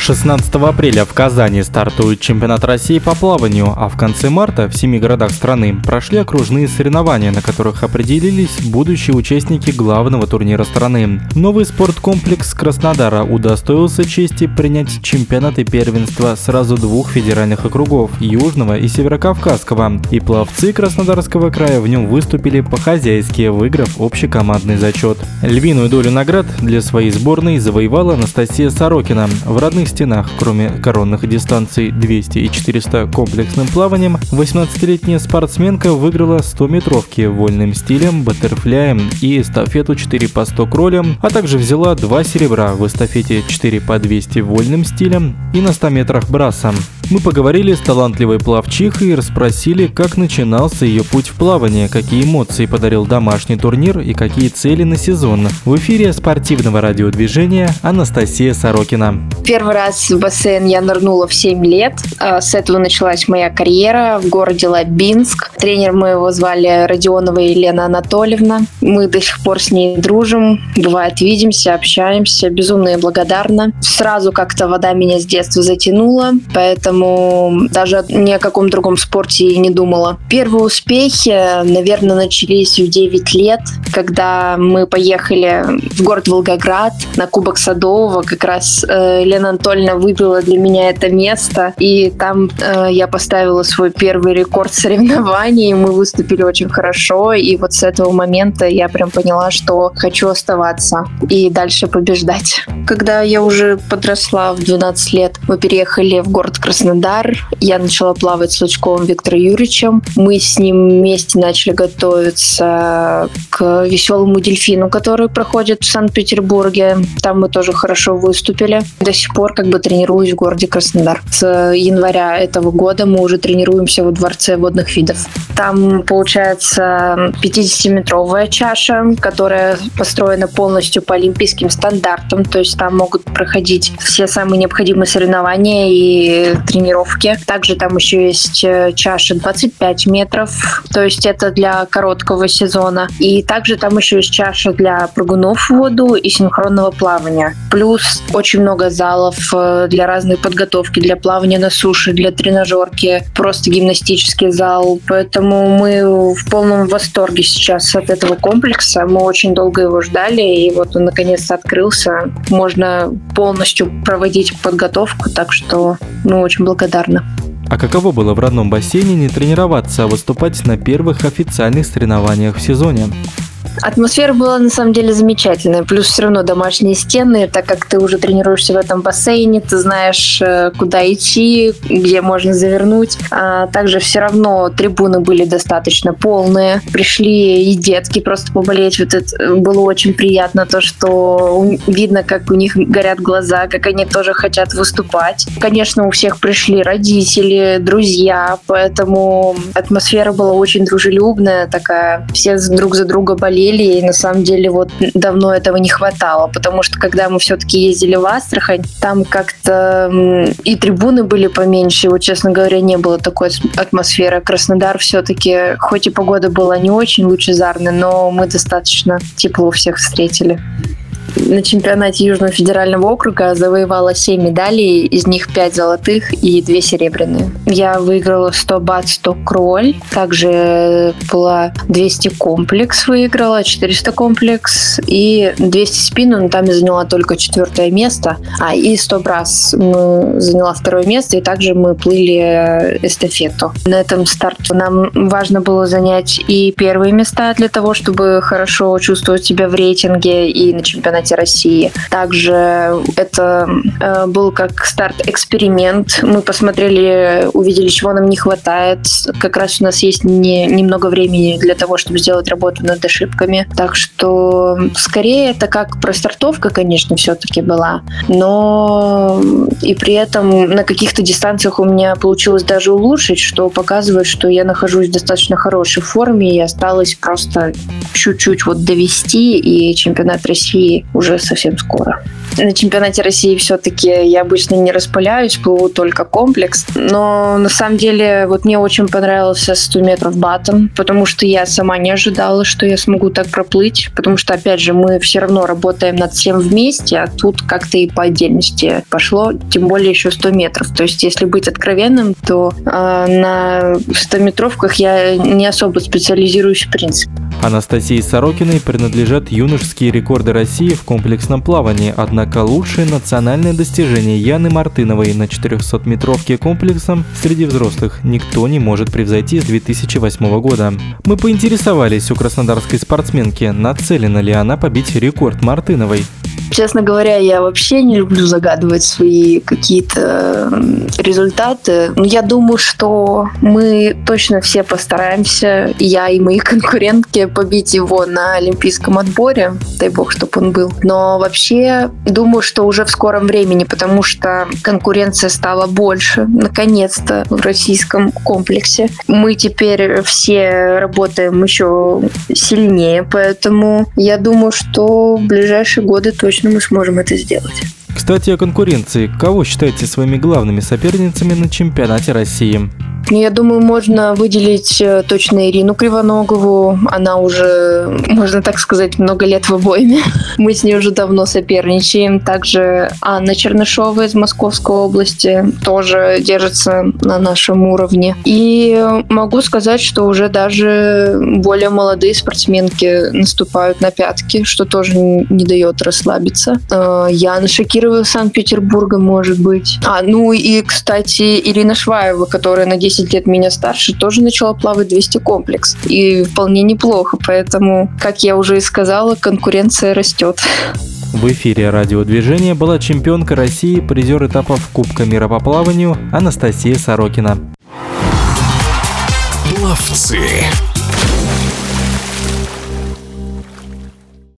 Пловцы. Пловцы. 16 апреля в Казани стартует чемпионат России по плаванию, а в конце марта в семи городах страны прошли окружные соревнования, на которых определились будущие участники главного турнира страны. Новый спорткомплекс Краснодара удостоился чести принять чемпионаты первенства сразу двух федеральных округов – Южного и Северокавказского. И пловцы Краснодарского края в нем выступили по-хозяйски, выиграв общекомандный зачет. Львиную долю наград для своей сборной завоевала Анастасия Сорокина. В родных стенах, кроме коронных дистанций 200 и 400 комплексным плаванием, 18-летняя спортсменка выиграла 100-метровки вольным стилем, баттерфляем и эстафету 4 по 100 кролем, а также взяла два серебра в эстафете 4 по 200 вольным стилем и на 100 метрах брасом. Мы поговорили с талантливой плавчихой и расспросили, как начинался ее путь в плавание, какие эмоции подарил домашний турнир и какие цели на сезон. В эфире спортивного радиодвижения Анастасия Сорокина. Первый раз в бассейн я нырнула в 7 лет. А, с этого началась моя карьера в городе Лабинск. Тренер мы его звали Родионова Елена Анатольевна. Мы до сих пор с ней дружим. Бывает, видимся, общаемся. Безумно ей благодарна. Сразу как-то вода меня с детства затянула, поэтому поэтому даже ни о каком другом спорте и не думала. Первые успехи, наверное, начались в 9 лет, когда мы поехали в город Волгоград на Кубок Садового. Как раз э, Лена Анатольевна выбила для меня это место, и там э, я поставила свой первый рекорд соревнований. Мы выступили очень хорошо, и вот с этого момента я прям поняла, что хочу оставаться и дальше побеждать. Когда я уже подросла в 12 лет, мы переехали в город Краснодар Краснодар. Я начала плавать с Лучковым Виктором Юрьевичем. Мы с ним вместе начали готовиться к веселому дельфину, который проходит в Санкт-Петербурге. Там мы тоже хорошо выступили. До сих пор как бы тренируюсь в городе Краснодар. С января этого года мы уже тренируемся во Дворце водных видов. Там получается 50-метровая чаша, которая построена полностью по олимпийским стандартам. То есть там могут проходить все самые необходимые соревнования и тренировки тренировки. Также там еще есть э, чаша 25 метров, то есть это для короткого сезона. И также там еще есть чаша для прыгунов в воду и синхронного плавания. Плюс очень много залов э, для разной подготовки, для плавания на суше, для тренажерки, просто гимнастический зал. Поэтому мы в полном восторге сейчас от этого комплекса. Мы очень долго его ждали, и вот он наконец-то открылся. Можно полностью проводить подготовку, так что мы очень благодарна. А каково было в родном бассейне не тренироваться, а выступать на первых официальных соревнованиях в сезоне? Атмосфера была на самом деле замечательная. Плюс все равно домашние стены, так как ты уже тренируешься в этом бассейне, ты знаешь, э, куда идти, где можно завернуть. А также все равно трибуны были достаточно полные. Пришли и детки просто поболеть. Вот это э, было очень приятно, то, что видно, как у них горят глаза, как они тоже хотят выступать. Конечно, у всех пришли родители, друзья, поэтому атмосфера была очень дружелюбная, такая, все друг за друга болели болели, и на самом деле вот давно этого не хватало, потому что когда мы все-таки ездили в Астрахань, там как-то и трибуны были поменьше, вот, честно говоря, не было такой атмосферы. Краснодар все-таки, хоть и погода была не очень лучезарной, но мы достаточно тепло всех встретили на чемпионате Южного федерального округа завоевала 7 медалей, из них 5 золотых и 2 серебряные. Я выиграла 100 бат, 100 кроль, также была 200 комплекс выиграла, 400 комплекс и 200 спину, но там я заняла только четвертое место, а и 100 брас мы заняла второе место, и также мы плыли эстафету. На этом старте нам важно было занять и первые места для того, чтобы хорошо чувствовать себя в рейтинге и на чемпионате чемпионате России. Также это э, был как старт-эксперимент. Мы посмотрели, увидели, чего нам не хватает. Как раз у нас есть не, немного времени для того, чтобы сделать работу над ошибками. Так что скорее это как простартовка, конечно, все-таки была. Но и при этом на каких-то дистанциях у меня получилось даже улучшить, что показывает, что я нахожусь в достаточно хорошей форме и осталось просто чуть-чуть вот довести, и чемпионат России уже совсем скоро. На чемпионате России все-таки я обычно не распыляюсь, плыву только комплекс. Но на самом деле вот мне очень понравился 100 метров батом, потому что я сама не ожидала, что я смогу так проплыть, потому что, опять же, мы все равно работаем над всем вместе, а тут как-то и по отдельности пошло, тем более еще 100 метров. То есть, если быть откровенным, то э, на 100-метровках я не особо специализируюсь в принципе. Анастасии Сорокиной принадлежат юношеские рекорды России в комплексном плавании, однако лучшее национальное достижение Яны Мартыновой на 400-метровке комплексом среди взрослых никто не может превзойти с 2008 года. Мы поинтересовались у краснодарской спортсменки, нацелена ли она побить рекорд Мартыновой. Честно говоря, я вообще не люблю загадывать свои какие-то результаты. Но я думаю, что мы точно все постараемся, я и мои конкурентки, побить его на олимпийском отборе. Дай бог, чтобы он был. Но вообще думаю, что уже в скором времени, потому что конкуренция стала больше, наконец-то, в российском комплексе. Мы теперь все работаем еще сильнее, поэтому я думаю, что в ближайшие годы точно точно мы сможем это сделать. Кстати, о конкуренции. Кого считаете своими главными соперницами на чемпионате России? Я думаю, можно выделить э, точно Ирину Кривоногову. Она уже, можно так сказать, много лет в обойме. Мы с ней уже давно соперничаем. Также Анна Чернышова из Московской области тоже держится на нашем уровне. И могу сказать, что уже даже более молодые спортсменки наступают на пятки, что тоже не дает расслабиться. Э, Яна Шакирова из Санкт-Петербурга, может быть. А, ну и, кстати, Ирина Шваева, которая на 10 10 лет меня старше, тоже начала плавать 200 комплекс. И вполне неплохо. Поэтому, как я уже и сказала, конкуренция растет. В эфире радиодвижения была чемпионка России, призер этапов Кубка мира по плаванию Анастасия Сорокина. Пловцы.